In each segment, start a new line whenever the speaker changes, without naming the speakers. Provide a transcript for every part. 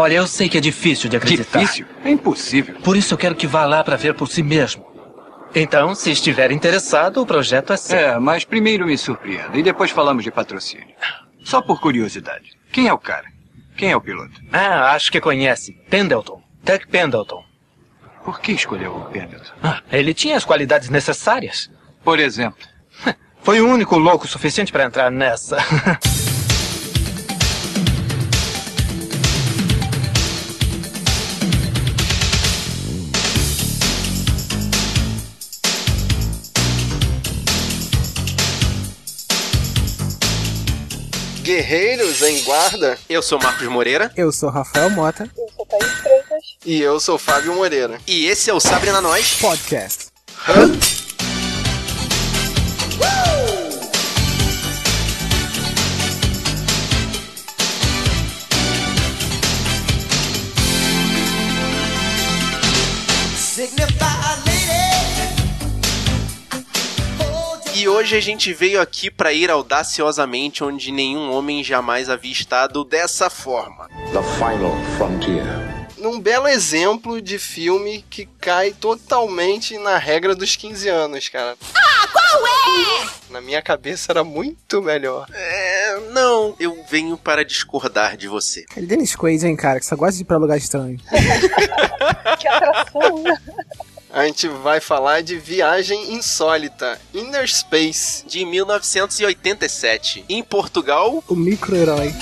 Olha, eu sei que é difícil de acreditar.
Difícil? É impossível.
Por isso eu quero que vá lá para ver por si mesmo. Então, se estiver interessado, o projeto é seu.
É, mas primeiro me surpreenda e depois falamos de patrocínio. Só por curiosidade. Quem é o cara? Quem é o piloto?
Ah, acho que conhece. Pendleton. Tuck Pendleton.
Por que escolheu o Pendleton?
Ah, ele tinha as qualidades necessárias.
Por exemplo.
Foi o único louco suficiente para entrar nessa.
Guerreiros em Guarda.
Eu sou Marcos Moreira.
Eu sou Rafael Mota.
Eu sou Thaís Freitas.
E eu sou Fábio Moreira.
E esse é o Sabre na Nós
Podcast.
Hã?
E hoje a gente veio aqui para ir audaciosamente onde nenhum homem jamais havia estado dessa forma.
The Final Frontier.
Num belo exemplo de filme que cai totalmente na regra dos 15 anos, cara.
Ah, qual é?
Na minha cabeça era muito melhor.
É, não, eu venho para discordar de você.
Ele Dennis Quaid, hein, cara, que só gosta de ir pra lugar estranho.
que atração?
A gente vai falar de Viagem Insólita, Inner Space.
De 1987. Em Portugal,
O micro-herói.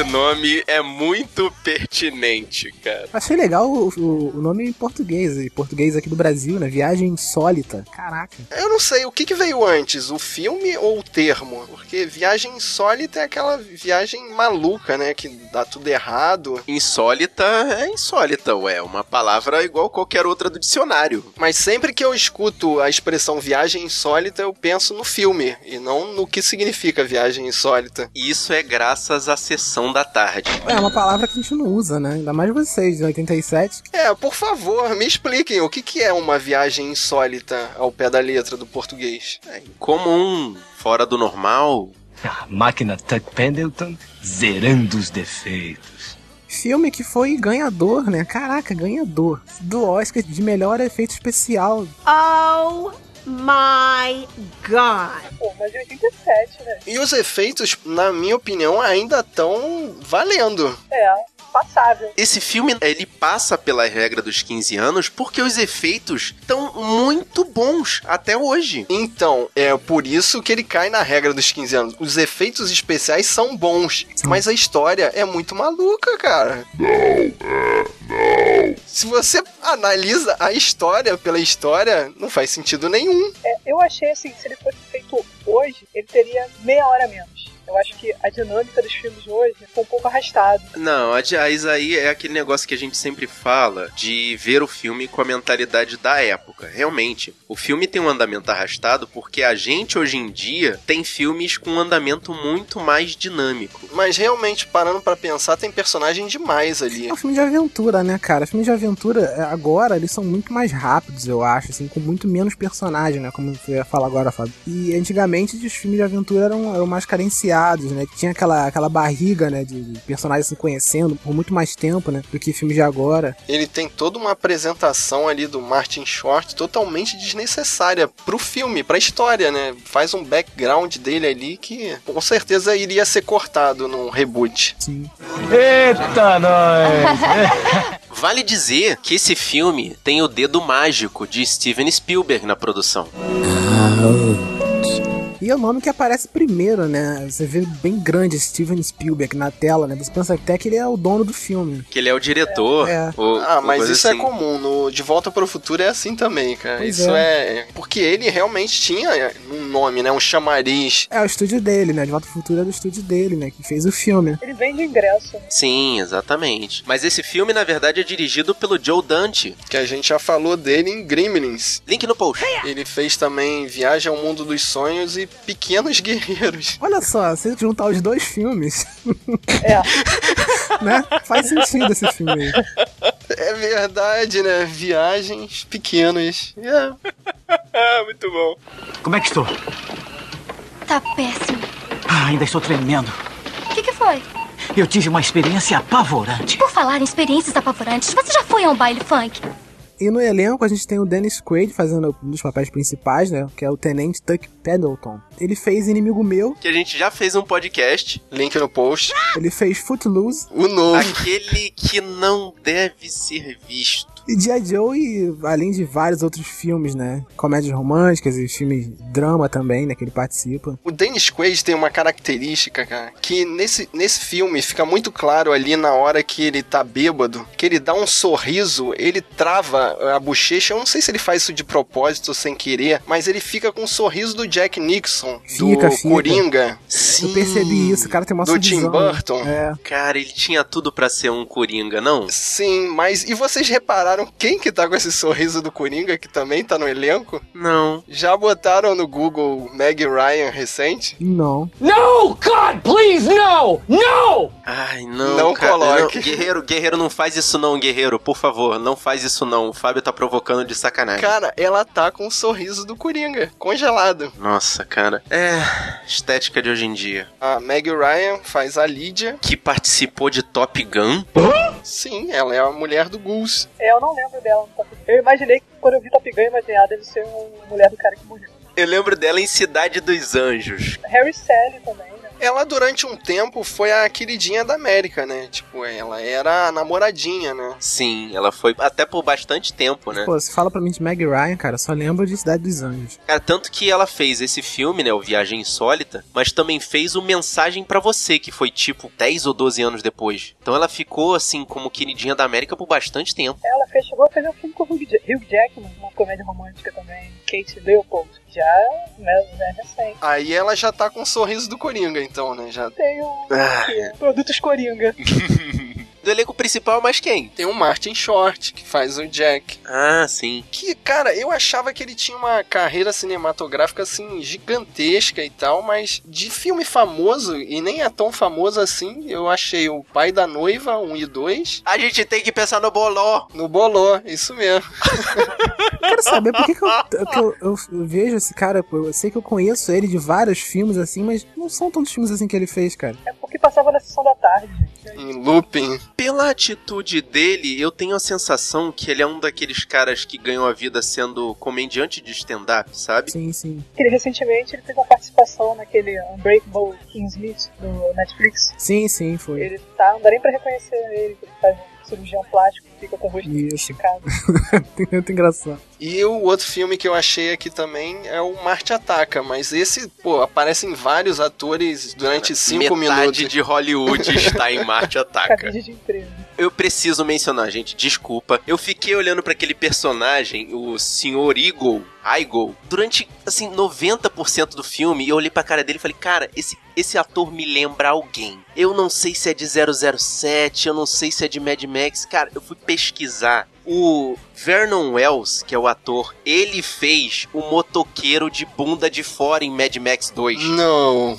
Esse nome é muito pertinente, cara.
Achei legal o, o- o nome em português, em português aqui do Brasil, né? Viagem insólita. Caraca.
Eu não sei, o que, que veio antes, o filme ou o termo? Porque Viagem Insólita é aquela viagem maluca, né? Que dá tudo errado.
Insólita é insólita, ué. Uma palavra igual qualquer outra do dicionário.
Mas sempre que eu escuto a expressão viagem insólita, eu penso no filme e não no que significa viagem insólita.
E isso é graças à sessão da tarde.
É uma palavra que a gente não usa, né? Ainda mais vocês, de 87.
É, por favor, me expliquem o que, que é uma viagem insólita ao pé da letra do português.
É incomum, fora do normal.
A máquina Tuck Pendleton zerando os defeitos.
Filme que foi ganhador, né? Caraca, ganhador. Do Oscar de melhor efeito especial.
Oh my god.
Pô, mas de 87, né?
E os efeitos, na minha opinião, ainda estão valendo.
É, passável.
Esse filme, ele passa pela regra dos 15 anos porque os efeitos estão muito bons até hoje.
Então, é por isso que ele cai na regra dos 15 anos. Os efeitos especiais são bons, mas a história é muito maluca, cara. Se você analisa a história pela história, não faz sentido nenhum.
É, eu achei assim, se ele fosse feito hoje, ele teria meia hora menos. Eu acho que a dinâmica dos filmes hoje foi um pouco arrastada.
Não, a aí é aquele negócio que a gente sempre fala de ver o filme com a mentalidade da época. Realmente, o filme tem um andamento arrastado porque a gente hoje em dia tem filmes com um andamento muito mais dinâmico.
Mas realmente, parando pra pensar, tem personagem demais ali.
É um filme de aventura, né, cara? Filmes de aventura, é, agora, eles são muito mais rápidos, eu acho, assim, com muito menos personagem, né? Como você ia falar agora, Fábio. E antigamente, os filmes de aventura eram, eram mais carenciados, né? Tinha aquela, aquela barriga, né, de, de personagens se conhecendo por muito mais tempo, né? Do que filmes de agora.
Ele tem toda uma apresentação ali do Martin Short totalmente desnecessária pro filme, pra história, né? Faz um background dele ali que com certeza iria ser cortado num reboot.
Sim.
Eita, nós!
Vale dizer que esse filme tem o dedo mágico de Steven Spielberg na produção.
E é o nome que aparece primeiro, né? Você vê bem grande Steven Spielberg na tela, né? Você pensa até que ele é o dono do filme.
Que ele é o diretor.
É.
ou-
Ah, mas isso
assim.
é comum. No De Volta para o Futuro é assim também, cara.
Pois
isso é. Porque ele realmente tinha um nome, né? Um chamariz.
É o estúdio dele, né? De Volta ao Futuro é do estúdio dele, né? Que fez o filme.
Ele vende ingresso. né?
Sim, exatamente. Mas esse filme, na verdade, é dirigido pelo Joe Dante.
Que a gente já falou dele em Gremlins.
Link no post.
Ele fez também Viagem ao Mundo dos Sonhos e Pequenos Guerreiros.
Olha só, se juntar os dois filmes,
É.
né? Faz sentido esse filme aí.
É verdade, né? Viagens pequenos. É.
Ah, muito bom.
Como é que estou?
Tá péssimo.
Ah, ainda estou tremendo.
O que, que foi?
Eu tive uma experiência apavorante.
Por falar em experiências apavorantes, você já foi a um baile funk?
E no elenco a gente tem o Dennis Quaid fazendo um dos papéis principais, né? Que é o Tenente Tuck Pendleton. Ele fez Inimigo Meu,
Que a gente já fez um podcast.
Link no post.
ele fez Footloose
O novo.
Aquele que não deve ser visto.
E G.I. Joe, e além de vários outros filmes, né? Comédias românticas e filmes de drama também, né? Que ele participa.
O Dennis Quaid tem uma característica, cara, que nesse, nesse filme fica muito claro ali na hora que ele tá bêbado, que ele dá um sorriso, ele trava a bochecha. Eu não sei se ele faz isso de propósito ou sem querer, mas ele fica com o sorriso do Jack Nixon,
Fica,
do
fica.
Coringa,
Eu percebi isso, o cara tem uma
do Tim
né?
Burton.
É.
Cara, ele tinha tudo pra ser um Coringa, não?
Sim, mas e vocês repararam quem que tá com esse sorriso do Coringa, que também tá no elenco?
Não.
Já botaram no Google Meg Ryan recente?
Não.
No! God, please, no! No!
Ai, não,
Não
cara.
coloque.
Não, guerreiro, guerreiro, não faz isso não, guerreiro. Por favor, não faz isso não. O Fábio tá provocando de sacanagem.
Cara, ela tá com o sorriso do Coringa, congelado.
Nossa, cara. É. Estética de hoje em dia.
A Meg Ryan faz a Lídia.
Que participou de Top Gun.
Sim, ela é a mulher do Goose.
É, eu não lembro dela no Top Gun. Eu imaginei que quando eu vi Top Gun, eu imaginei, ah, deve ser uma mulher do cara que morreu.
Eu lembro dela em Cidade dos Anjos.
Harry Sally também?
Ela, durante um tempo, foi a queridinha da América, né? Tipo, ela era a namoradinha, né?
Sim, ela foi até por bastante tempo, né?
Pô, se fala pra mim de Meg Ryan, cara, só lembro de Cidade dos Anjos.
Cara, tanto que ela fez esse filme, né, o Viagem Insólita, mas também fez o Mensagem pra Você, que foi tipo 10 ou 12 anos depois. Então ela ficou assim como queridinha da América por bastante tempo.
Ela fez, chegou a fazer um filme com o Hugh Jackman, uma comédia romântica também, Kate Leopold. Já, né, é recente.
Aí ela já tá com o sorriso do Coringa, então, né? Já
Tem o
Ah.
Produtos Coringa.
Do elenco principal, mas quem?
tem o Martin Short, que faz o Jack.
Ah, sim.
Que, cara, eu achava que ele tinha uma carreira cinematográfica, assim, gigantesca e tal, mas de filme famoso, e nem é tão famoso assim, eu achei o Pai da Noiva, 1 e 2,
A gente tem que pensar no boló.
no Boló, isso mesmo.
Eu quero saber por que, que, eu, que eu, eu vejo esse cara, eu sei que eu conheço ele de vários filmes assim, mas não são tantos filmes assim que ele fez, cara.
É porque passava na sessão da tarde, gente.
Em looping.
Pela atitude dele, eu tenho a sensação que ele é um daqueles caras que ganham a vida sendo comediante de stand-up, sabe?
Sim, sim.
Ele, recentemente ele fez uma participação naquele Unbreakable Kingsmith do Netflix.
Sim, sim, foi.
Ele tá, não dá nem pra reconhecer ele, que ele faz cirurgião plástico, fica com o rosto
Isso.
esticado.
Muito engraçado.
E o outro filme que eu achei aqui também é o Marte Ataca, mas esse, pô, aparecem vários atores durante cinco
Metade
minutos.
de Hollywood está em Marte Ataca.
Cabide de empresa.
Eu preciso mencionar, gente, desculpa. Eu fiquei olhando pra aquele personagem, o Sr. Eagle, Eagle, durante, assim, 90% do filme, eu olhei pra cara dele e falei, cara, esse, esse ator me lembra alguém. Eu não sei se é de 007, eu não sei se é de Mad Max. Cara, eu fui pesquisar. O Vernon Wells, que é o ator, ele fez o motoqueiro de bunda de fora em Mad Max 2.
Não.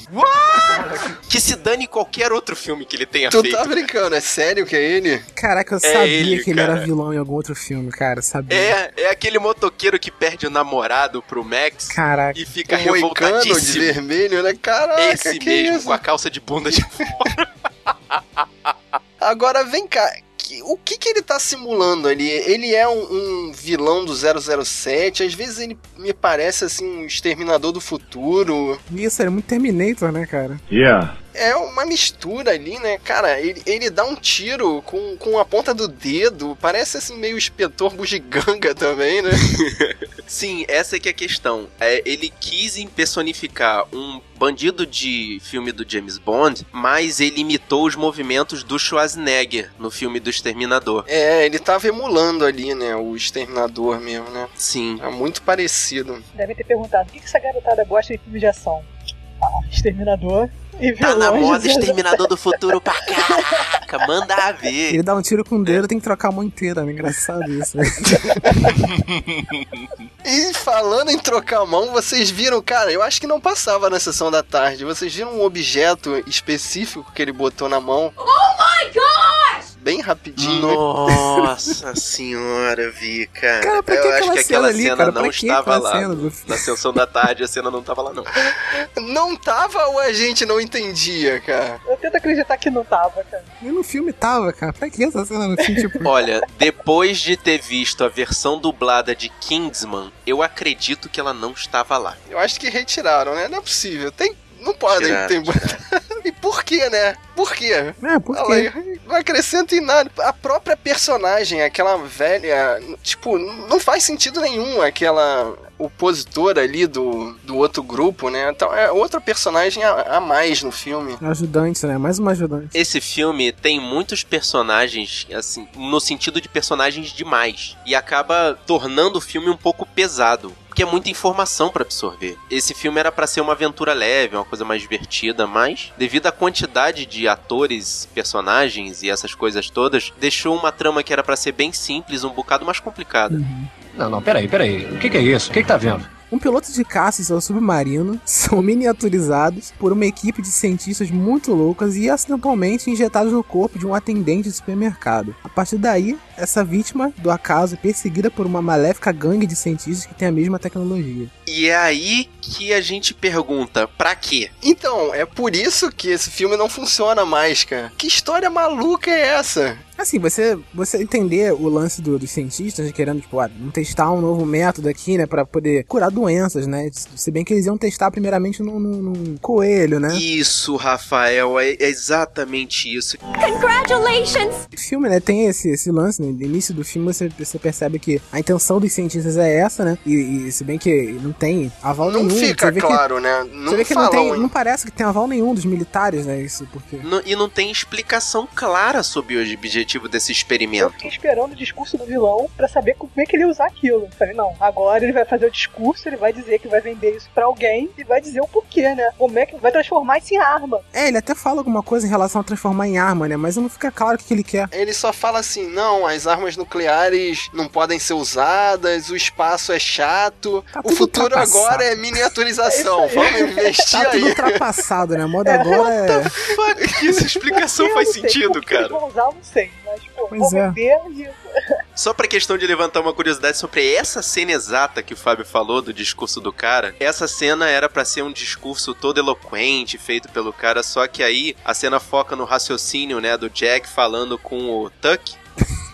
Que se dane qualquer outro filme que ele tenha
Tu
feito.
tá brincando, é sério que é ele?
Caraca, eu
É
sabia
ele,
que ele
cara.
era vilão em algum outro filme, cara, sabia.
É, é aquele motoqueiro que perde o namorado pro Max
Caraca.
e fica
o moicano de
revoltadíssimo.
vermelho, né? Caraca,
Esse
que
mesmo,
isso?
com a calça de bunda de fora.
Agora vem cá, que- o que que ele tá simulando ali? Ele é um, um vilão do 007, às vezes ele me parece assim um exterminador do futuro.
Isso, ele é muito Terminator, né, cara?
Yeah.
É uma mistura ali, né? Cara, ele, ele dá um tiro com, com a ponta do dedo, parece assim meio inspetor bugiganga também, né?
Sim, essa é que é a questão. É, ele quis personificar um bandido de filme do James Bond, mas ele imitou os movimentos do Schwarzenegger no filme do Exterminador.
É, ele tava emulando ali, né? O exterminador mesmo, né?
Sim.
É muito parecido.
Devem ter perguntado, o que que essa garotada gosta de filme de ação? Ah, Exterminador. E
Tá na moda Exterminador do Futuro pra caraca. Manda ver.
Ele dá um tiro com o dedo, tem que trocar a mão inteira, né? Engraçado isso, né?
E falando em trocar a mão, vocês viram, cara, eu acho que não passava na sessão da tarde. Vocês viram um objeto específico que ele botou na mão?
Oh my gosh!
Bem rapidinho.
Nossa senhora, vi, cara.
Cara, pra que
eu acho que aquela
cena ali,
cena
cara?
não estava lá.
cena
Na sessão da tarde, a cena não tava lá, não.
Não tava ou a gente não entendia, cara?
Eu tento acreditar que não tava, cara.
E no filme tava, cara. Pra que essa cena no filme? Tipo,
Olha, depois de ter visto a versão dublada de Kingsman, eu acredito que ela não estava lá.
Eu acho que retiraram, né? Não é possível. Tem. Não podem
Tiraram,
ter. por quê, né? Por quê?
é, por quê?
não acrescenta em nada. A própria personagem, aquela velha. Tipo, não faz sentido nenhum aquela opositora ali do, do outro grupo, né? Então é outra personagem a, a mais no filme.
Ajudante, né? Mais uma ajudante.
Esse filme tem muitos personagens, assim, no sentido de personagens demais. E acaba tornando o filme um pouco pesado. Porque é muita informação pra absorver. Esse filme era pra ser uma aventura leve, uma coisa mais divertida, mas devido à quantidade de atores, personagens e essas coisas todas, deixou uma trama que era pra ser bem simples, um bocado mais complicada.
Não, não, peraí, peraí. O que, que é isso? O que, que tá vendo?
Um piloto de caça e seu submarino são miniaturizados por uma equipe de cientistas muito loucas e acidentalmente injetados no corpo de um atendente de supermercado. A partir daí, essa vítima do acaso é perseguida por uma maléfica gangue de cientistas que tem a mesma tecnologia.
E é aí que a gente pergunta, pra quê?
Então, é por isso que esse filme não funciona mais, cara. Que história maluca é essa?
Assim, você, você entender o lance do- dos cientistas né, querendo, tipo, ah, testar um novo método aqui, né, pra poder curar doenças, né? Se bem que eles iam testar primeiramente num, num- num coelho, né?
Isso, Rafael, é é exatamente isso.
Congratulations!
O filme, né, tem esse, esse lance, né? No início do filme você, você percebe que a intenção dos cientistas é essa, né? E, e se bem que não tem aval
Não
nenhum.
fica
você vê
claro, né?
Que,
Não
você vê que não,
falam.
tem, não parece que tem aval nenhum dos militares, né? Isso porque.
Não- e não tem explicação clara sobre o objetivo desse
Eu
experimento.
fiquei esperando o discurso do vilão pra saber como é que ele ia usar aquilo. Eu Falei, não, agora ele vai fazer o discurso, ele vai dizer que vai vender isso pra alguém e vai dizer o porquê, né? Como é que vai transformar isso em arma.
É, ele até fala alguma coisa em relação a transformar em arma, né? Mas não fica claro o que, ele quer.
Ele só fala assim: não, as armas nucleares não podem ser usadas, o espaço é chato,
Tá
o
tudo
futuro agora é miniaturização. Vamos investir
Tá tudo
aí.
ultrapassado, né? A moda agora é.
Fuck, essa explicação
Eu
faz
não sei
sentido, cara.
vão usar, eu não sei. Mas, pô,
Pois
vou
é.
e
Só pra questão de levantar uma curiosidade sobre essa cena exata que o Fábio falou do discurso do cara, essa cena era pra ser um discurso todo eloquente feito pelo cara, só que aí a cena foca no raciocínio, né, do Jack falando com o Tuck.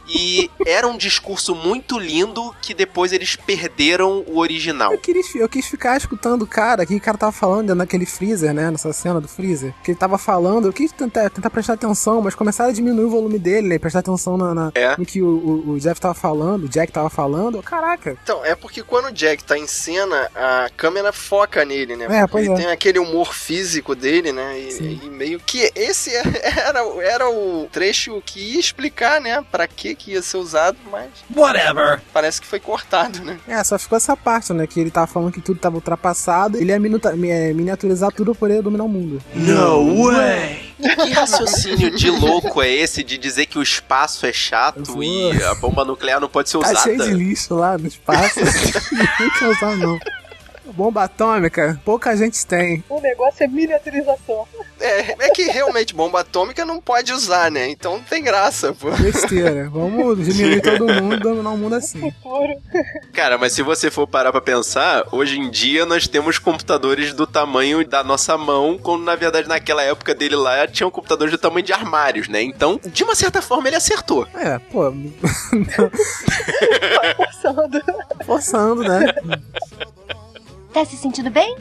E era um discurso muito lindo que depois eles perderam o original.
Eu quis, eu quis ficar escutando o cara, que o cara tava falando dentro daquele freezer, né? Nessa cena do freezer. Que ele tava falando, eu quis tentar, tentar prestar atenção, mas começaram a diminuir o volume dele, né? Prestar atenção na, na-
É.
no que o, o, o Jeff tava falando, o Jack tava falando. Caraca,
Então, é porque quando o Jack tá em cena, a câmera foca nele, né?
É, pois
ele
é.
tem aquele humor físico dele, né? E, e meio que esse era, era o trecho que ia explicar, né? Pra que que ia ser usado, mas
Whatever.
parece que foi cortado, né?
É, só ficou essa parte, né? Que ele tava falando que tudo tava ultrapassado. Ele ia minuta- é, miniaturizar tudo pra poder dominar o mundo.
No way!
Que raciocínio de louco é esse de dizer que o espaço é chato e a bomba nuclear não pode ser
Tá
usada?
cheio de lixo lá no espaço. Não quer usar, não. Bomba atômica, pouca gente tem.
o negócio é miniaturização.
É, é que realmente bomba atômica não pode usar, né? Então não tem graça, pô.
Besteira. Vamos diminuir todo mundo dominar o mundo assim.
Cara, mas se você for parar pra pensar, hoje em dia nós temos computadores do tamanho da nossa mão, quando na verdade naquela época dele lá tinham computadores do tamanho de armários, né? Então, de uma certa forma, ele acertou.
É, pô,
Vai forçando.
forçando, né?
Tá se sentindo bem?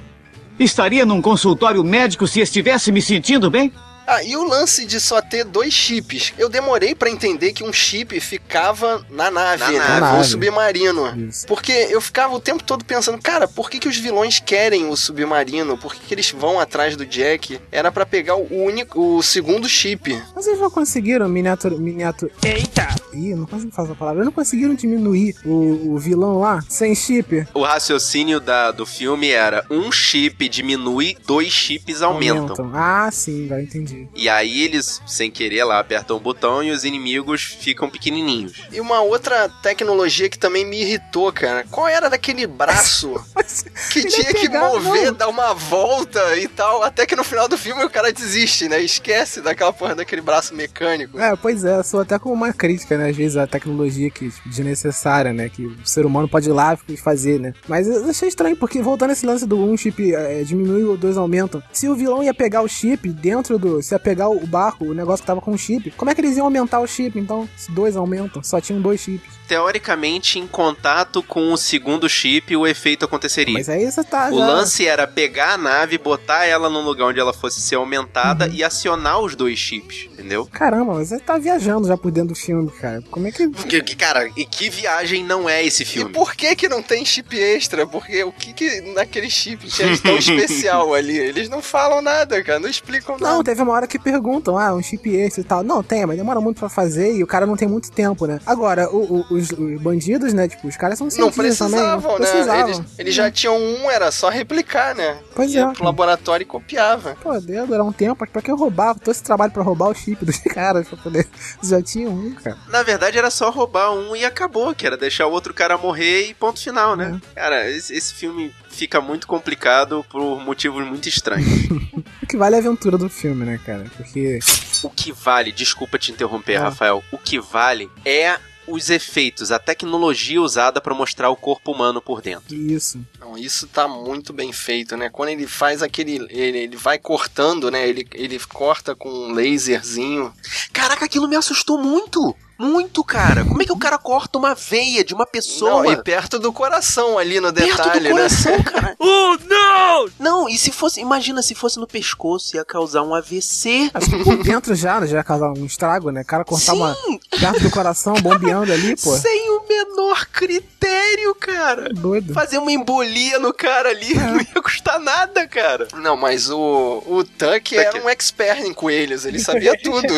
Estaria num consultório médico se estivesse me sentindo bem?
Ah, e o lance de só ter dois chips? Eu demorei pra entender que um chip ficava na nave,
Na
né?
nave.
No
nave.
submarino.
Isso.
Porque eu ficava o tempo todo pensando, cara, por que, que os vilões querem o submarino? Por que, que eles vão atrás do Jack? Era pra pegar o único, o segundo chip.
Mas eles não conseguiram miniatura. miniatura... Eita! Ih, não consigo falar essa palavra. Eles não conseguiram diminuir o, o vilão lá sem chip.
O raciocínio da, do filme era um chip diminui, dois chips aumentam.
Ah, sim, já entendi.
E aí eles, sem querer lá, apertam o botão e os inimigos ficam pequenininhos.
E uma outra tecnologia que também me irritou, cara. Qual era daquele braço que tinha que mover, dar uma volta e tal? Até que no final do filme o cara desiste, né? Esquece daquela porra daquele braço mecânico.
É, pois é, sou até como uma crítica, né? Às vezes a tecnologia que tipo, desnecessária, né? Que o ser humano pode ir lá e fazer, né? Mas eu achei estranho, porque voltando a esse lance do um chip é, diminui ou dois aumentam. Se o vilão ia pegar o chip dentro do. Se ia pegar o barco, o negócio que tava com o chip, como é que eles iam aumentar o chip? Então, se dois aumentam, só tinham dois chips.
Teoricamente, em contato com o segundo chip, o efeito aconteceria.
Mas aí você tá.
O
já-
lance era pegar a nave, botar ela num lugar onde ela fosse ser aumentada e acionar os dois chips, entendeu?
Caramba, mas você tá viajando já por dentro do filme, cara. Como é que.
Que- que- Cara, e que viagem não é esse
E
filme?
por que que não tem chip extra? Porque o que que naquele chip tinha de tão especial ali? Eles não falam nada, cara. Não explicam
Não,
nada.
teve uma hora que perguntam, ah, um chip esse e tal. Não, tem, mas demora muito pra fazer e o cara não tem muito tempo, né? Agora, o- o- os, os bandidos, né? Tipo, os caras são
Não
também.
precisavam,
não
né?
precisavam.
Eles, eles já tinham um, era só replicar, né?
Pois
Ia
é.
pro laboratório e copiava.
Pô, deu durar um tempo, pra que eu roubava todo esse trabalho pra roubar o chip dos caras pra poder. Já tinha um, cara.
Na verdade, era só roubar um e acabou, que era deixar o outro cara morrer e ponto final, né?
É.
Cara, esse, esse filme fica muito complicado por motivos muito estranhos.
Que vale é a aventura do filme, né, cara? Porque.
o que vale, desculpa te interromper,
Ah.
Rafael, o que vale é os efeitos, a tecnologia usada pra mostrar o corpo humano por dentro.
Isso.
Não, isso tá muito bem feito, né? Quando ele faz aquele. Ele, ele vai cortando, né? Ele, ele corta com um laserzinho.
Caraca, aquilo me assustou muito! Muito, cara! Como é que o cara corta uma veia de uma pessoa?
Não, e perto do coração ali no
Perto
detalhe,
do
né?
coração, cara. oh, não! Não, e se fosse, imagina se fosse no pescoço, ia causar um AVC.
Acho que por dentro já, né, já ia causar um estrago, né? O cara cortar
Sim.
uma. perto do coração, bombeando ali, pô.
Sem o menor critério, cara.
Doido.
Fazer uma embolia no cara ali não ia custar nada, cara.
Não, mas o, o Tuck era um expert em coelhos, ele sabia tudo.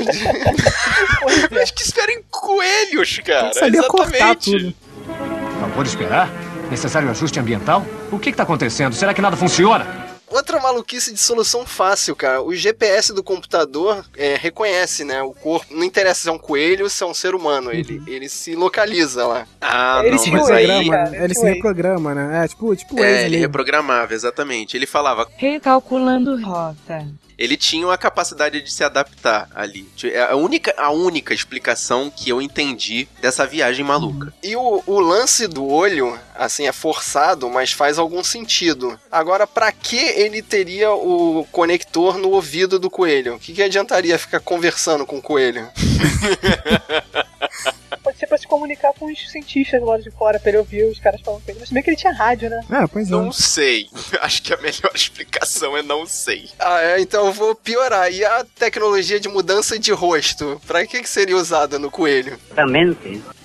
Mas que esperem coelhos, cara.
Sabia cortar
Exatamente.
tudo.
Não pode esperar? Necessário ajuste ambiental? O que está acontecendo? Será que nada funciona?
Outra maluquice de solução fácil, cara. O GPS do computador é, reconhece, né? O corpo. Não interessa se é um coelho ou se é um ser humano. Ele, ele se localiza lá.
Ah,
Ele
não,
se
mas aí...
Reprograma,
cara,
né? ele se reprograma, né? É tipo, tipo
É, ele
mesmo.
reprogramava, exatamente. Ele falava,
Recalculando rota.
Ele tinha a capacidade de se adaptar ali. É a única, a única explicação que eu entendi dessa viagem maluca.
E o, o lance do olho, assim, é forçado, mas faz algum sentido. Agora, pra que ele teria o conector no ouvido do coelho? O que, que adiantaria ficar conversando com o coelho?
Pra se comunicar com os cientistas do lado de fora, pra ele ouvir os caras falando com ele. Mas bem que ele tinha rádio, né?
É, pois é.
Não sei. Acho que a melhor explicação é não sei.
Ah, é, então eu vou piorar. E a tecnologia de mudança de rosto? Pra que, que seria usada no coelho?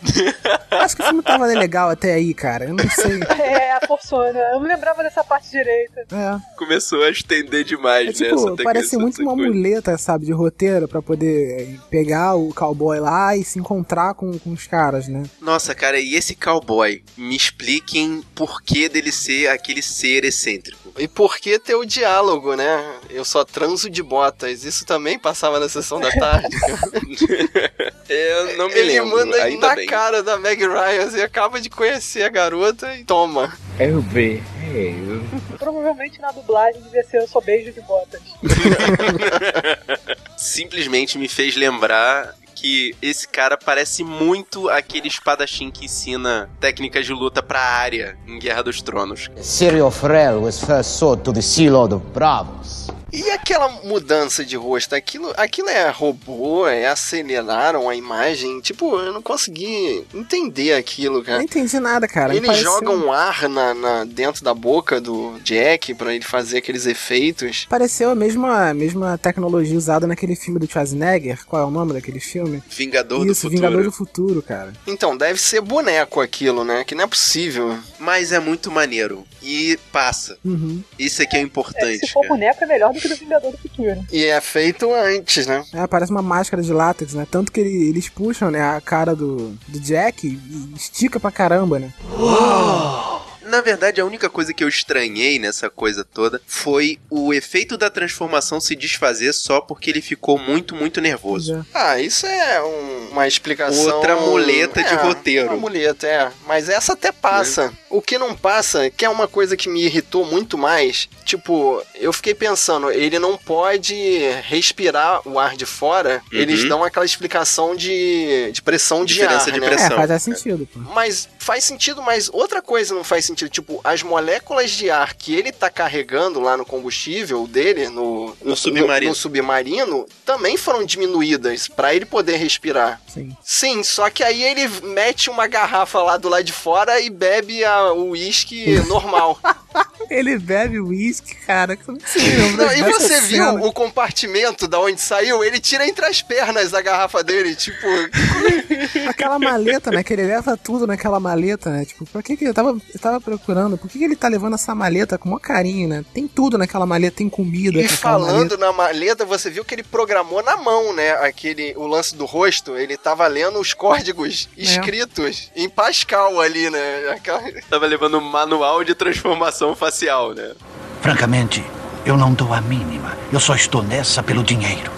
Acho que o filme tava legal até aí, cara. Eu não sei.
É, a forçona. Eu não lembrava dessa parte direita.
É.
Começou a estender demais,
É
né?
tipo,
essa
parece muito uma
coisa.
muleta, sabe, de roteiro pra poder pegar o cowboy lá e se encontrar com, com os caras, né?
Nossa, cara, e esse cowboy? Me expliquem por que dele ser aquele ser excêntrico.
E por que ter o diálogo, né? Eu só transo de botas. Isso também passava na sessão da tarde.
Eu não me
Ele
lembro,
manda
ainda
na
bem.
cara da Meg Ryan. Você acaba de conhecer a garota e toma.
Provavelmente na dublagem devia ser Eu Sou Beijo de Botas.
Simplesmente me fez lembrar que esse cara parece muito aquele espadachim que ensina técnicas de luta pra área em Guerra dos Tronos.
Serial Pharrell was first sold to the Sea Lord of Bravos.
E aquela mudança de rosto? Aquilo, aquilo é robô? É aceleraram a imagem? Tipo, eu não consegui entender aquilo,
Não
cara.
entendi nada, cara.
Ele
Pareceu-
joga um ar na, na- dentro da boca do Jack pra ele fazer aqueles efeitos.
Pareceu a mesma, a mesma tecnologia usada naquele filme do Schwarzenegger. Qual é o nome daquele filme?
Vingador do
Isso,
Futuro.
Vingador do Futuro, cara.
Então, deve ser boneco aquilo, né? Que não é possível.
Mas é muito maneiro. E passa.
Uhum.
Isso aqui é
É,
importante,
se for
cara.
boneco é melhor do do Vingador do Futuro.
E é feito antes, né?
É, parece uma máscara de látex, né? Tanto que ele- eles puxam, né, a cara do, do Jack e estica pra caramba, né?
Na verdade, a única coisa que eu estranhei nessa coisa toda foi o efeito da transformação se desfazer só porque ele ficou muito, muito nervoso.
É.
Ah, isso é um- uma explicação.
Outra muleta de
É,
roteiro.
Uma muleta, é. Mas essa até passa. O que não passa, que é uma coisa que me irritou muito mais, tipo, eu fiquei pensando, ele não pode respirar o ar de fora,
Uhum.
eles dão aquela explicação de, de pressão de
Diferença
ar,
de
né?
pressão.
É, faz sentido, pô.
Mas faz sentido, mas outra coisa não faz sentido. Tipo, as moléculas de ar que ele tá carregando lá no combustível dele, no,
No submarino.
no submarino, também foram diminuídas pra ele poder respirar.
Sim.
Sim, só que aí ele mete uma garrafa lá do lado de fora e bebe a- o uísque normal.
Ele bebe uísque, cara. Como que você lembra
Não, e você viu
cena?
o compartimento da onde saiu? Ele tira entre as pernas a garrafa dele, tipo.
Aquela maleta, né? Que ele leva tudo naquela maleta, né? Tipo, pra que que eu tava, eu tava procurando? Por que, que ele tá levando essa maleta com maior carinho, né? Tem tudo naquela maleta, tem comida.
E
aquela maleta.
falando na maleta, você viu que ele programou na mão, né? Aquele, o lance do rosto, ele tava lendo os códigos
É.
escritos em Pascal ali, né? Aquela-
Tava levando um manual de transformação facial, né?
Francamente, eu não dou a mínima. Eu só estou nessa pelo dinheiro.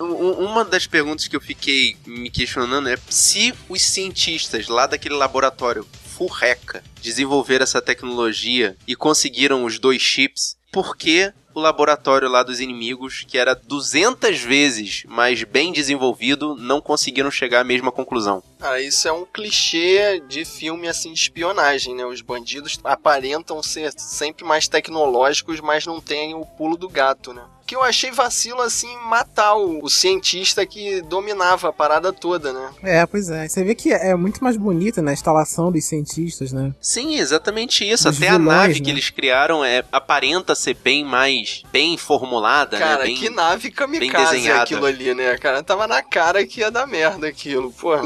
Um- Uma das perguntas que eu fiquei me questionando é se os cientistas lá daquele laboratório Furreca desenvolveram essa tecnologia e conseguiram os dois chips, por que o laboratório lá dos inimigos, que era 200 vezes mais bem desenvolvido, não conseguiram chegar à mesma conclusão?
Ah, isso é um clichê de filme assim de espionagem, né? Os bandidos aparentam ser sempre mais tecnológicos, mas não têm o pulo do gato, né? Que eu achei vacilo assim matar o, o cientista que dominava a parada toda, né?
É, pois é. Você vê que é muito mais bonita na instalação dos cientistas, né?
Sim, exatamente isso.
Os
Até a
vilões,
nave
né?
que eles criaram é, aparenta ser bem mais bem formulada,
Cara,
né? Bem,
que nave
bem
kamikaze
desenhada.
aquilo ali, né, cara? Tava na cara que ia dar merda aquilo, porra.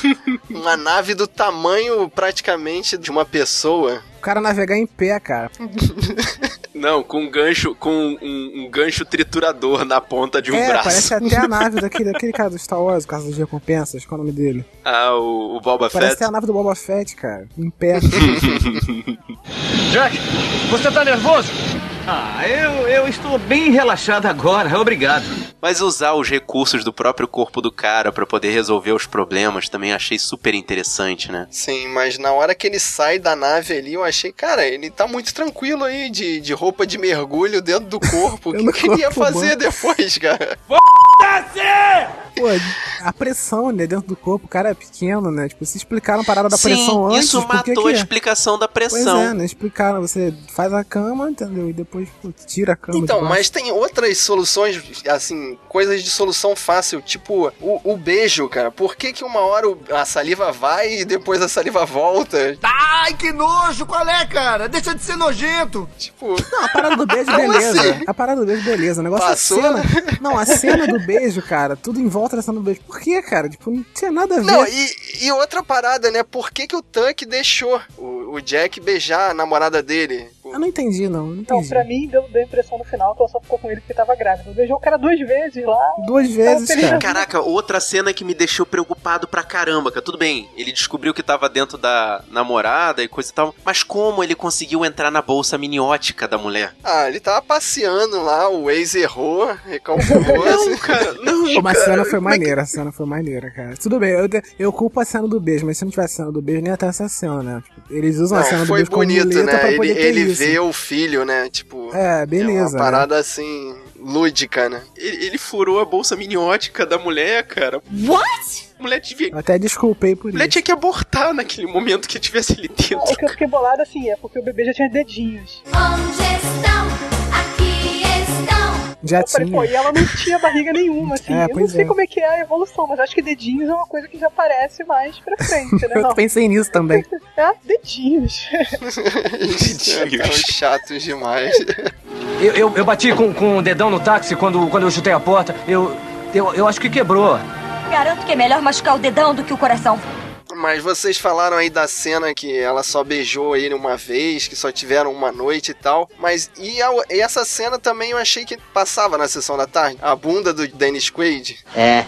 uma nave do tamanho praticamente de uma pessoa.
O cara navegar em pé, cara.
Não, com um gancho, com um, um gancho triturador na ponta de um
é,
braço.
parece até a nave daquele, daquele cara do Star Wars, o caso das recompensas, qual é o nome dele?
Ah, o, o Boba
Parece
Fett.
até a nave do Boba Fett, cara. Em pé.
Jack, você tá nervoso?
Ah, eu, eu estou bem relaxado agora, obrigado.
Mas usar os recursos do próprio corpo do cara pra poder resolver os problemas também achei super interessante, né?
Sim, mas na hora que ele sai da nave ali, eu achei, cara, ele tá muito tranquilo aí, de, de roupa de mergulho dentro do corpo. O que, ele ia fazer depois, cara?
Pô, a pressão, né, dentro do corpo, o cara é pequeno, né? Tipo, se explicaram a parada da
Sim,
pressão antes.
isso
que
matou
que-
a explicação da
Pois
pressão.
é, né? Explicaram, você faz a cama, entendeu? E depois pô, tira a cama.
Então, mas tem outras soluções, assim, coisas de solução fácil, tipo o, o beijo, cara. Por que que uma hora o- a saliva vai e depois a saliva volta?
Ai, que nojo! Qual é, cara? Deixa de ser nojento!
Tipo,
Não, a parada do beijo, beleza.
assim?
A parada do beijo, beleza. O negócio
Passou?
é a cena. Não, a cena do beijo, cara, tudo em volta da cena do beijo. Por que, cara? Tipo, não tinha nada a ver.
Não, e, e outra parada, né? Por que que o Tuck deixou o, o Jack beijar a namorada dele?
Eu não entendi, não. Não
Não,
entendi.
pra mim deu, deu a impressão no final que ela só ficou com ele porque tava grávida. Beijou o cara duas vezes lá.
Duas vezes,
feliz
cara.
Caraca, outra cena que me deixou preocupado pra caramba, cara. Tudo bem, ele descobriu que tava dentro da namorada e coisa e tal, mas como ele conseguiu entrar na bolsa miniótica da mulher?
Ah, ele tava passeando lá, o ex errou, recalculou. assim.
cara, não,
Pô, mas a cena foi maneira, a cena foi maneira, cara. Tudo bem, eu, eu culpo a cena do beijo, mas se não tivesse cena do beijo, nem até essa cena, né? Eles usam a cena
Não,
do beijo como
bonito,
muleta
né?
pra
Ele,
poder ter
ele
isso.
Vê o filho, né? Tipo,
É,
é
beleza.
uma
né?
parada assim, lúdica, né?
Ele, ele furou a bolsa miniótica da mulher, cara.
What?
A mulher devia.
Eu até desculpei por
A mulher
isso.
tinha que abortar naquele momento que tivesse ali dentro.
O que eu fiquei bolado assim é porque o bebê já tinha dedinhos.
Onde estão?
Já
Eu falei,
tinha.
pô, e ela não tinha barriga nenhuma, assim.
É,
eu não sei
é.
como é que é a evolução, mas acho que dedinhos é uma coisa que já aparece mais pra frente, né?
Eu
Não.
pensei nisso também.
É, dedinhos.
Tão chatos demais.
Eu, eu, eu bati com, com o dedão no táxi quando, quando eu chutei a porta. Eu, eu, eu acho que quebrou.
Garanto que é melhor machucar o dedão do que o coração.
Mas vocês falaram aí da cena que ela só beijou ele uma vez, que só tiveram uma noite e tal. Mas e, a- e essa cena também eu achei que passava na sessão da tarde? A bunda do Dennis Quaid?
É.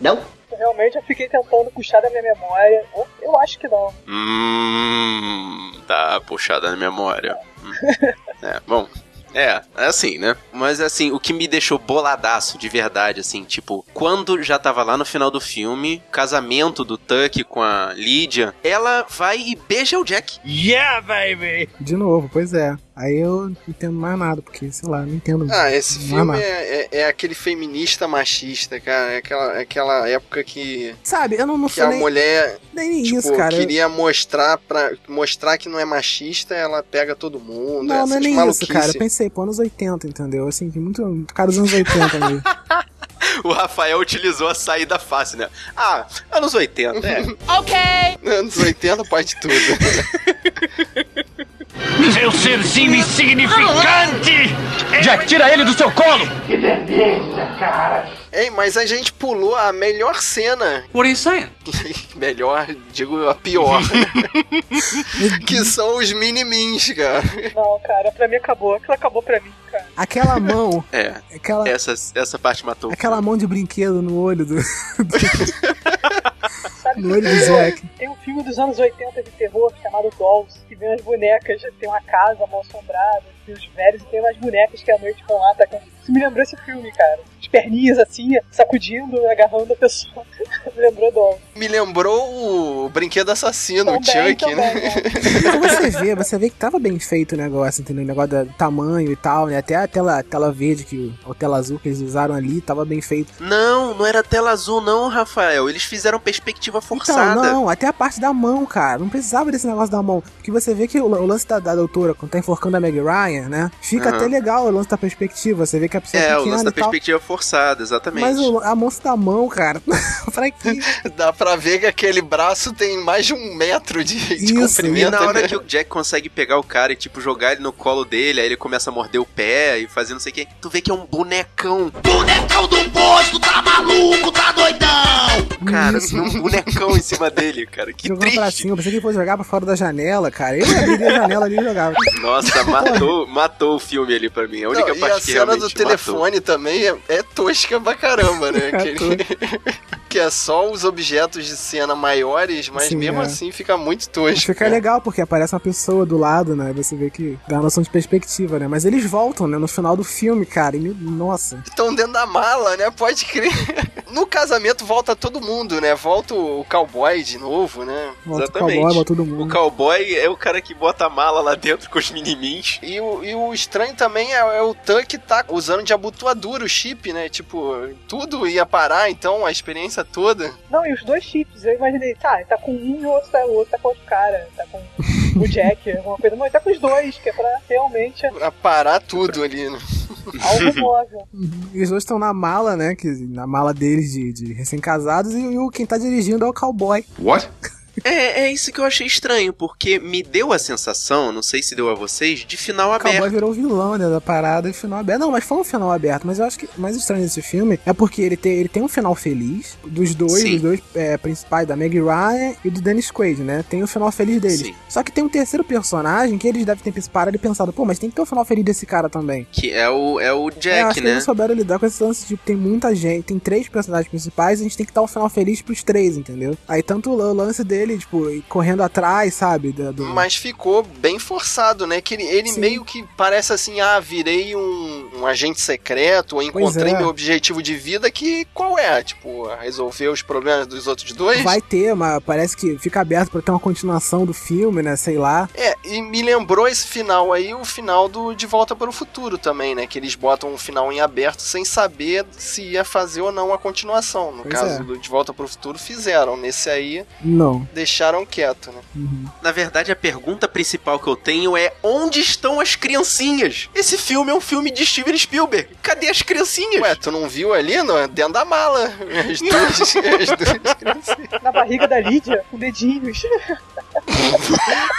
Não?
Realmente eu fiquei tentando puxar da minha memória. Eu, eu acho que não.
Hum, tá puxada na memória. Hum. É, bom. É, é assim, né? Mas assim, o que me deixou boladaço de verdade, assim, tipo, quando já tava lá no final do filme, casamento do Tuck com a Lydia, ela vai e beija o Jack.
Yeah, baby!
De novo, pois é. Aí eu não entendo mais nada, porque, sei lá, não entendo.
Ah, esse filme é, é, é aquele feminista machista, cara. É aquela, é aquela época que,
Sabe, eu não, não
que a
nem,
mulher
nem
tipo,
isso, cara. Eu-
queria mostrar para mostrar que não é machista, ela pega todo mundo.
Não, não é nem isso,
maluquices.
cara. Eu pensei, pô, anos 80, entendeu? Assim, que muito. muito Cara dos anos 80 mesmo.
O Rafael utilizou a saída fácil, né? Ah, anos 80, é.
Ok!
Anos 80 pode tudo.
Seu serzinho insignificante! Jack, tira ele do seu colo!
Ei, mas a gente pulou a melhor cena.
What are you saying?
melhor, digo a pior. né? que são os mini-mins, cara.
Não, cara, pra mim acabou. Aquilo acabou pra mim, cara.
Aquela mão.
É.
Aquela,
Essa, essa parte matou.
aquela mão de brinquedo no olho do.
Sabe
Olho do
tem- um filme dos anos 80 de terror chamado Dolls, que vem as bonecas, tem uma casa mal assombrada, tem os velhos e tem umas bonecas que à noite vão lá atacando. Isso me lembrou esse filme, cara. As perninhas assim, sacudindo, agarrando a pessoa. me lembrou Dolls.
Me lembrou o brinquedo assassino, o
Também,
Chuck,
também,
né?
Mas você vê, você vê que tava bem feito o negócio, entendeu? O negócio do tamanho e tal, né? Até a tela, tela verde, que, ou tela azul que eles usaram ali, tava bem feito.
Não, não era tela azul, não, Rafael. Eles fizeram perspectiva
Então,
forçada.
não, até a parte da mão, cara. Não precisava desse negócio da mão. Porque você vê que o, o lance da, da doutora, quando tá enforcando a Meg Ryan, né? Fica
Aham.
até legal o lance da perspectiva. Você vê que a pessoa
É,
é
o lance da
e
perspectiva forçada, exatamente.
Mas o, a moça da mão, cara. pra quê?
Dá pra ver que aquele braço tem mais de um metro de, de
Isso,
E
comprimento.
na hora
né?
que o Jack consegue pegar o cara e, tipo, jogar ele no colo dele, aí ele começa a morder o pé e fazer não sei o que, tu vê que é um bonecão.
Bonecão do posto, tá maluco, tá doidão!
Cara,
Isso.
um bonecão em cima dele, cara. Que
Jogando pra
triste.
cima. Eu pensei que ele fosse jogar pra fora da janela, cara. Eu abriria a janela ali e jogava.
Nossa, matou, matou o filme ali pra mim. A única
Não, e
parte
a
que
cena do telefone também é, é tosca pra caramba, né?
É
Aquele- que é só os objetos de cena maiores, mas
Sim,
mesmo
é.
assim fica muito tosco.
Fica legal, porque aparece uma pessoa do lado, né? Você vê que dá uma noção de perspectiva, né? Mas eles voltam, né? No final do filme, cara. E, nossa.
Estão dentro da mala, né? Pode crer. No casamento volta todo mundo, né? Volta o cowboy de novo, né?
Volta o
Exatamente.
cowboy, volta todo mundo.
O cowboy é o cara que bota a mala lá dentro com os minimins.
E o, e o estranho também é, é o Tuck tá usando de abotoadura o chip, né? Tipo, tudo ia parar, então, a experiência toda.
Não, e os dois chips, eu imaginei, tá, ele tá com um e o outro tá, o outro tá com outro cara, tá com o Jack, alguma coisa. Não, ele tá com os dois, que é pra realmente
Pra parar tudo ali, né?
algo móvel.
E os dois estão na mala, né? Que, na mala deles de, de recém-casados. E, o quem tá dirigindo é o cowboy.
What?
É, é isso que eu achei estranho, porque me deu a sensação, não sei se deu a vocês, de final
O cowboy
aberto.
virou o vilão, né? Da parada e final aberto. Não, mas foi um final aberto. Mas eu acho que o mais estranho desse filme é porque ele tem, ele tem um final feliz dos dois,
Sim.
dos dois é, principais, da Meg Ryan e do Dennis Quaid, né? Tem o final feliz deles.
Sim.
Só que tem um terceiro personagem que eles devem ter parado e pensado, pô, mas tem que ter o final feliz desse cara também.
Que é o, é o
é, acho
Jack,
que
né?
eles souberam lidar com esse lance, tipo, tem muita gente, tem três personagens principais, a gente tem que dar um final feliz pros três, entendeu? Aí tanto o lance dele, tipo, correndo atrás, sabe? Do,
Mas ficou bem forçado, né? Que ele, ele meio que parece assim, ah, virei um, um agente secreto, ou encontrei
é.
meu objetivo de vida, que qual é? Tipo, resolver os problemas dos outros dois?
Vai ter, mas parece que fica aberto pra ter uma continuação do filme, né? Sei lá.
É, e me lembrou esse final aí, o final do De Volta para o Futuro também, né? Que eles botam um final em aberto sem saber se ia fazer ou não a continuação. No
Pois
caso
é.
do De Volta para o Futuro, fizeram. Nesse aí,
Não.
Deixaram quieto, né?
Na verdade, a pergunta principal que eu tenho é: onde estão as criancinhas? Esse filme é um filme de Steven Steven Spielberg. Cadê as criancinhas?
Ué, tu não viu ali no, dentro da mala? As duas, as duas criancinhas.
Na barriga da Lídia, com dedinhos.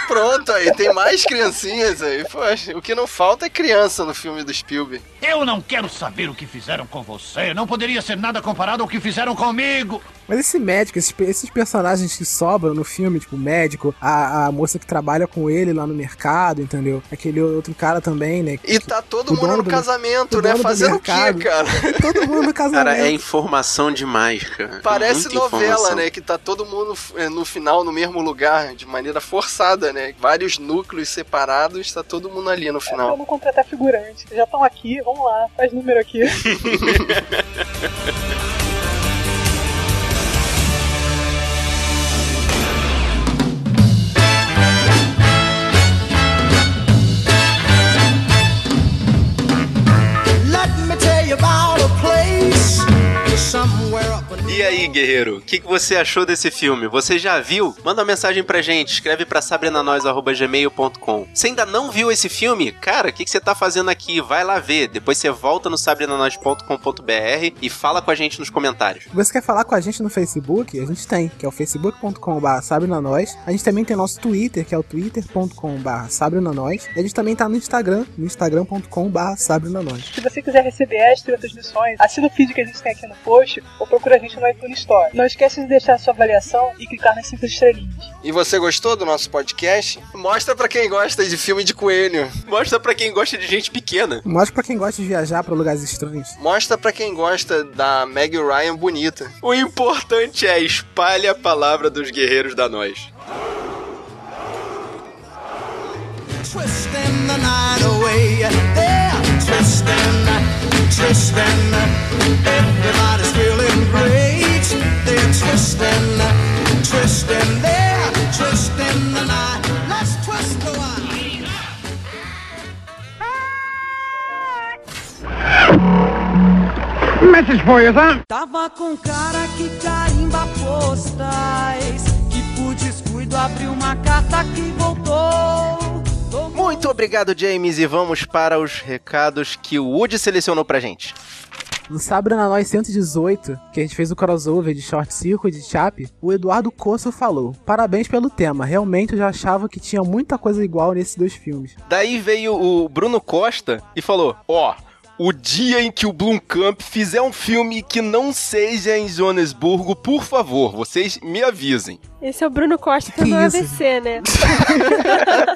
Pronto, aí tem mais criancinhas aí. Poxa, o que não falta é criança no filme do Spielberg.
Eu não quero saber o que fizeram com você. Não poderia ser nada comparado ao que fizeram comigo.
Mas esse médico, esses, esses personagens que sobram no filme, tipo o médico, a, a moça que trabalha com ele lá no mercado, entendeu? Aquele outro cara também, né?
E tá todo mundo no
do-
casamento, né? Fazendo o quê, cara?
Todo mundo no casamento.
Cara, é informação demais, cara.
Parece
Muita
novela,
informação.
né? Que tá todo mundo eh, no final no mesmo lugar, de maneira forçada, né? Vários núcleos separados, tá todo mundo ali no final.
Vamos contratar figurante. Já estão aqui, vamos lá, faz número aqui.
about
E aí, guerreiro, o que, que você achou desse filme? Você já viu? Manda uma mensagem pra gente, escreve pra sabrenanois.gmail.com. Você ainda não viu esse filme? Cara, o que, que você tá fazendo aqui? Vai lá ver. Depois você volta no sabrenanois.com.br e fala com a gente nos comentários.
Você quer falar com a gente no Facebook? A gente tem, que é o facebook.com.br sabrenanois. A gente também tem nosso Twitter, que é o twitter.com.br sabrenanois. E a gente também tá no Instagram, no instagram.com.br sabrenanois.
Se você quiser receber extra outras lições, assina o feed que a gente tem aqui no post ou procura a gente no iTunes Store. Não esqueça de deixar a sua avaliação e clicar nas 5 estrelinhas.
E você gostou do nosso podcast? Mostra pra quem gosta de filme de coelho.
Mostra pra quem gosta de gente pequena.
Mostra pra quem gosta de viajar pra lugares estranhos.
Mostra pra quem gosta da Meg Ryan bonita.
O importante é espalhe a palavra dos guerreiros da nós.
twisting the night away. They're twisting, twisting. Everybody's feeling great. They're twisting, twisting. They're twisting the night. Let's twist the wine.
Message for you, son.
Tava com cara que carimba postais. Que por descuido abriu uma carta que voltou.
Muito obrigado, James, e vamos para os recados que o Woody selecionou pra gente.
No Sabre na Nós 118, que a gente fez o crossover de Short Circuit de Chape, o Eduardo Coço falou: Parabéns pelo tema, realmente eu já achava que tinha muita coisa igual nesses dois filmes.
Daí veio o Bruno Costa e falou: Ó, o dia em que o Blumkamp fizer um filme que não seja em Joanesburgo, por favor, vocês me avisem.
Esse é o Bruno Costa
isso?
AVC, né?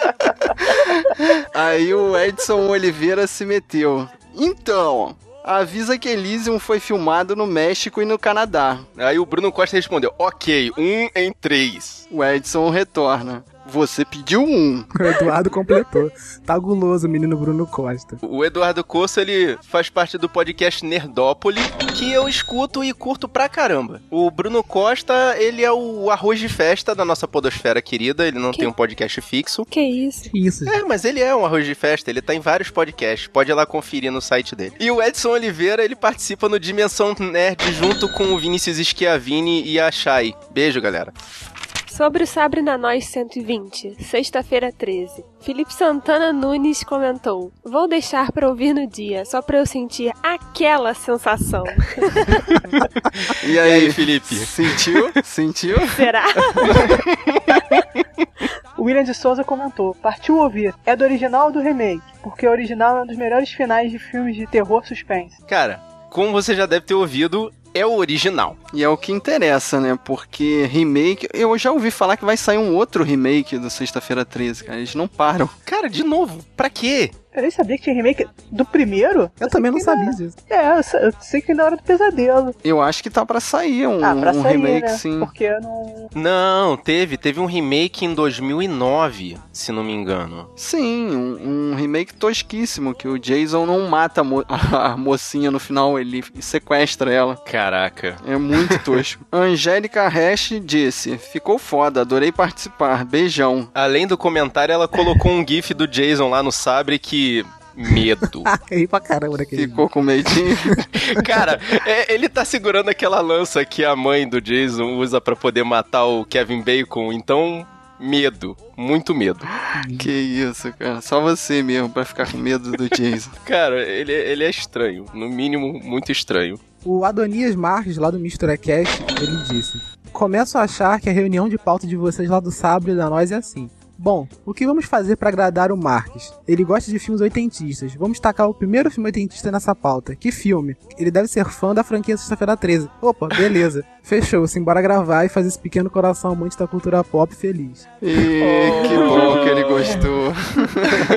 Aí o Edson Oliveira se meteu. Então, avisa que Elysium foi filmado no México e no Canadá.
Aí o Bruno Costa respondeu: Ok, um em três.
O Edson retorna. Você pediu um.
O Eduardo completou. Tá guloso menino Bruno Costa.
O Eduardo Coço, ele faz parte do podcast Nerdópole, que eu escuto e curto pra caramba. O Bruno Costa, ele é o arroz de festa da nossa podosfera querida, ele não
Que-
tem um podcast fixo.
Que isso?
Isso.
É, mas ele é um arroz de festa, ele tá em vários podcasts, pode ir lá conferir no site dele. E o Edson Oliveira, ele participa no Dimensão Nerd junto com o Vinícius Schiavini e a Shai. Beijo, galera.
Sobre o Sabre na Nós 120, sexta-feira 13. Felipe Santana Nunes comentou: Vou deixar pra ouvir no dia, só pra eu sentir aquela sensação.
E aí,
Felipe?
Sentiu? Sentiu?
Será?
O William de Souza comentou: Partiu ouvir. É do original ou do remake? Porque o original é um dos melhores finais de filmes de terror suspense.
Cara, como você já deve ter ouvido, é o original.
E é o que interessa, né? Porque remake. Eu já ouvi falar que vai sair um outro remake do Sexta-feira 13, cara. Eles não param.
Cara, de novo, pra quê?
Eu nem sabia que tinha remake do primeiro.
Eu também não sabia disso.
É, eu eu sei que ainda era do pesadelo.
Eu acho que tá pra sair um,
ah, pra
um
sair,
remake,
né?
sim.
Porque eu não.
Não, teve. Teve um remake em 2009, se não me engano.
Sim, um, um remake tosquíssimo, que o Jason não mata a, mo- a mocinha no final, ele sequestra ela.
Caraca.
É muito tosco. Angélica Hash disse: Ficou foda, adorei participar, beijão.
Além do comentário, ela colocou um gif do Jason lá no sabre que. Medo.
Ri pra caramba daquele.
Ficou com medinho.
Cara, é, ele tá segurando aquela lança que a mãe do Jason usa pra poder matar o Kevin Bacon, então Medo. Muito medo.
Que isso, cara. Só você mesmo pra ficar com medo do Jason.
Cara, ele, ele é estranho. No mínimo, muito estranho.
O Adonias Marques, lá do Mistura Cast, ele disse: Começo a achar que a reunião de pauta de vocês lá do Sabre da Nós é assim. Bom, o que vamos fazer para agradar o Marques? Ele gosta de filmes oitentistas. Vamos tacar o primeiro filme oitentista nessa pauta. Que filme? Ele deve ser fã da franquia Sexta-feira 13. Opa, beleza. Fechou, simbora gravar e fazer esse pequeno coração amante da cultura pop feliz.
E que bom que ele gostou.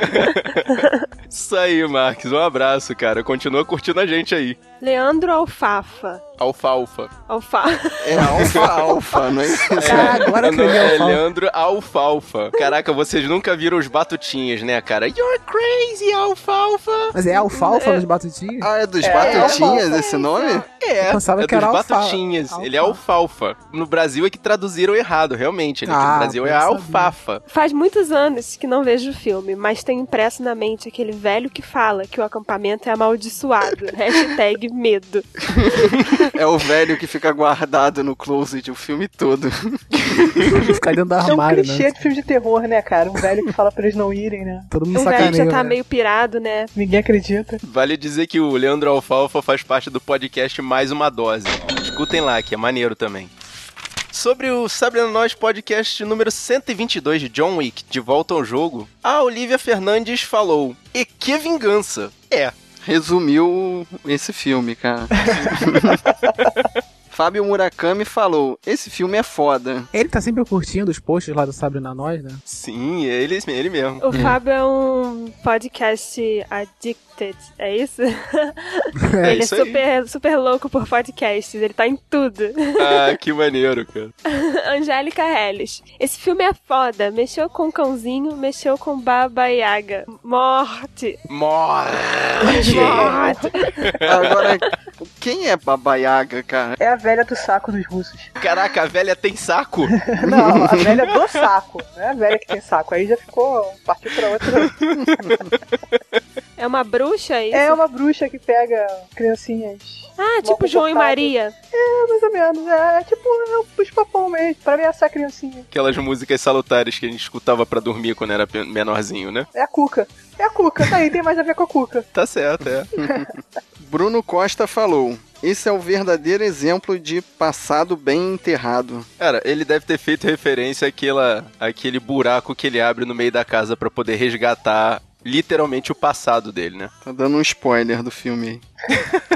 Isso aí, Marques. Um abraço, cara. Continua curtindo a gente aí.
Leandro Alfafa.
Alfalfa.
Alfafa.
É alfa-alfa, não é isso?
Ah, agora que eu vi
é. Leandro Alfalfa. Caraca, vocês nunca viram os batutinhas, né, cara? You're crazy, Alfalfa.
Mas é alfalfa nos batutinhos?
Ah, é dos
É,
batutinhas
alfalfa,
esse nome?
É,
Eu pensava
é
que era
dos
alfa-
batutinhas. Ele é alfalfa. No Brasil é que traduziram errado, realmente. Ele aqui
Ah,
no Brasil é alfafa.
Faz muitos anos que não vejo o filme, mas tenho impresso na mente aquele velho que fala que o acampamento é amaldiçoado. Hashtag medo.
É o velho que fica guardado no closet o filme todo.
Ficar dentro do
É um
armário,
clichê
né?
de filme de terror, né, cara? Um velho que fala pra eles não irem, né?
Todo mundo
O velho
sacaneia.
já tá
né?
meio pirado, né?
Ninguém acredita.
Vale dizer que o Leandro Alfalfa faz parte do podcast Mais Uma Dose. Escutem lá, que é maneiro também. Sobre o Sabre na Nós podcast número 122 de John Wick, De Volta ao Jogo, a Olivia Fernandes falou: E que vingança! É,
Resumiu esse filme, cara. Fábio Murakami falou: Esse filme é foda.
Ele tá sempre curtindo os posts lá do Sabre na Nós, né?
sim, é ele, ele mesmo.
O Fábio é um podcast addicted, é isso?
É
ele
isso
é
aí.
super, super louco por podcasts, ele tá em tudo.
Ah, que maneiro, cara.
Angélica Helles. Esse filme é foda. Mexeu com o cãozinho, mexeu com Baba Yaga. Morte!
Morte!
Morte!
Agora, quem é Babaiaga, cara?
É a velha do saco dos russos.
Caraca, a velha tem saco?
Não, a velha do saco. Não é a velha que tem saco. Aí já ficou. Partiu pra outra.
É uma bruxa, é isso?
É uma bruxa que pega criancinhas.
Ah, tipo João e. Maria.
É, mais ou menos. É tipo é um puxa-papão mesmo. Pra ameaçar a criancinha.
Aquelas músicas salutares que a gente escutava pra dormir quando era menorzinho, né?
É a Cuca. É a Cuca. Tá aí, tem mais a ver com a Cuca.
Tá certo, é.
Bruno Costa falou: Esse é o verdadeiro exemplo de passado bem enterrado.
Cara, ele deve ter feito referência àquela, àquele buraco que ele abre no meio da casa pra poder resgatar literalmente o passado dele, né?
Tá dando um spoiler do filme aí.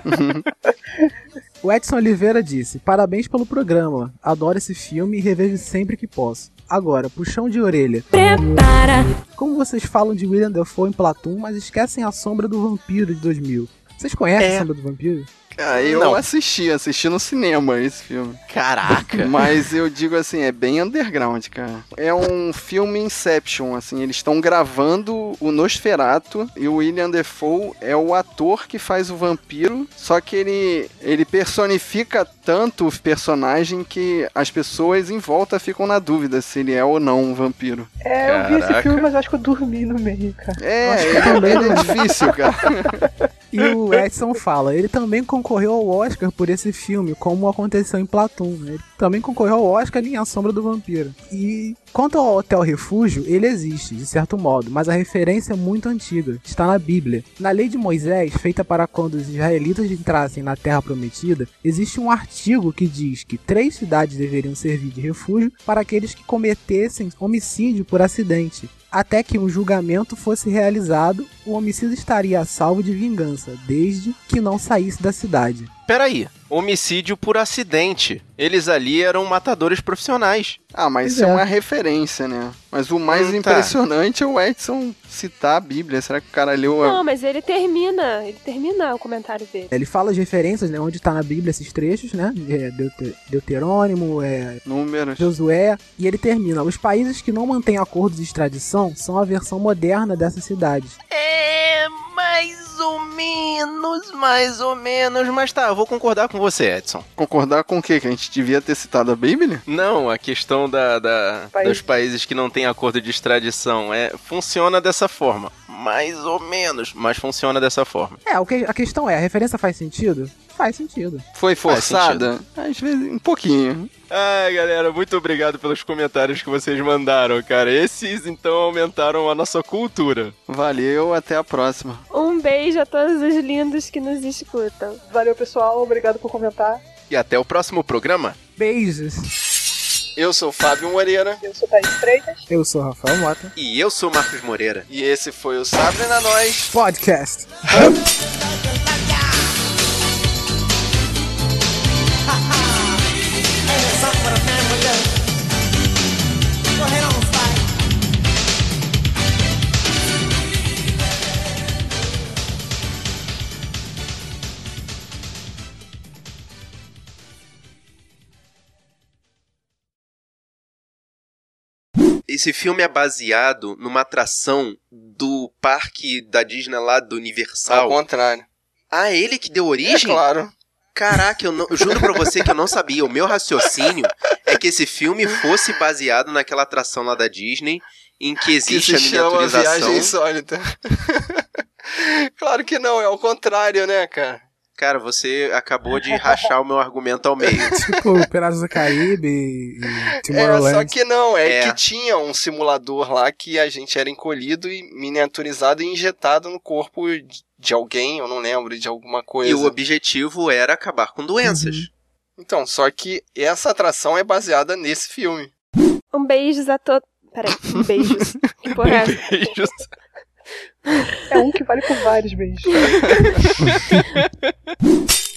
O Edson Oliveira disse: Parabéns pelo programa. Adoro esse filme e revejo sempre que posso. Agora, puxão de orelha.
Prepara.
Como vocês falam de William Dafoe em Platum, mas esquecem a Sombra do Vampiro de 2000. Vocês conhecem
É.
a Sombra do Vampiro?
Ah, eu
Não.
assisti, assisti no cinema esse filme.
Caraca!
Mas eu digo assim, é bem underground, cara. É um filme Inception, assim, eles estão gravando o Nosferatu e o William Defoe é o ator que faz o vampiro, só que ele ele personifica tanto o personagem que as pessoas em volta ficam na dúvida se ele é ou não um vampiro.
É, eu vi esse
Caraca.
filme, mas acho que eu dormi no meio, cara.
É, ele, ele é difícil, cara.
E o Edson fala, ele também concorreu ao Oscar por esse filme, como aconteceu em Platum. né? Ele também concorreu ao Oscar em A Sombra do Vampiro. E quanto ao Hotel Refúgio, ele existe, de certo modo, mas a referência é muito antiga, está na Bíblia. Na lei de Moisés, feita para quando os israelitas entrassem na Terra Prometida, existe um artigo que diz que três cidades deveriam servir de refúgio para aqueles que cometessem homicídio por acidente. Até que um julgamento fosse realizado, o homicida estaria a salvo de vingança, desde que não saísse da cidade.
Peraí, homicídio por acidente. Eles ali eram matadores profissionais.
Ah, mas isso é
é.
uma referência, né? Mas o mais
Hum, tá.
impressionante é o Edson citar a Bíblia. Será que o cara leu a...
Não, mas ele termina, ele termina o comentário dele.
Ele fala de referências, né, onde está na Bíblia esses trechos, né? É, Deute- Deuterônimo, é,
números?
Josué, e ele termina: os países que não mantêm acordos de extradição são a versão moderna dessas cidades.
É, mais ou menos, mais ou menos. Mas tá, eu vou concordar com você, Edson.
Concordar com o quê? Que a gente devia ter citado a Bíblia?
Não, a questão da, da-
País.
dos países que não têm acordo de extradição é funciona dessa forma.
mais ou menos, mas funciona dessa forma.
É, o que, a questão é, a referência faz sentido? Faz sentido.
Foi forçada? Às vezes, um pouquinho.
Ai, galera, muito obrigado pelos comentários que vocês mandaram, cara. Esses então aumentaram a nossa cultura.
Valeu, até a próxima.
Um beijo a todos os lindos que nos escutam.
Valeu, pessoal. Obrigado por comentar.
E até o próximo programa.
Beijos.
Eu sou o Fábio Moreira.
Eu sou Thaís Freitas.
Eu sou o Rafael Mota.
E eu sou Marcos Moreira.
E esse foi o Sabre na Nós
Podcast.
Esse filme é baseado numa atração do parque da Disney lá do Universal.
Ao contrário.
Ah, ele que deu origem?
É claro.
Caraca, eu, não, eu juro pra você que eu não sabia. O meu raciocínio é que esse filme fosse baseado naquela atração lá da Disney em que
Que
existe
se
a
chama
miniaturização.
Viagem Insólita. claro que não, é o contrário, né, cara?
Cara, você acabou de rachar o meu argumento ao meio.
tipo, Piratas do Caribe e e
É,
Tomorrowland.
só que não, é,
É.
que tinha um simulador lá que a gente era encolhido e miniaturizado e injetado no corpo de- alguém, eu não lembro, de alguma coisa.
E o objetivo era acabar com doenças.
Então, só que essa atração é baseada nesse filme.
Um beijos a todos. Peraí, um beijos. Que porra é essa?
Beijos.
É um que vale por vários beijos.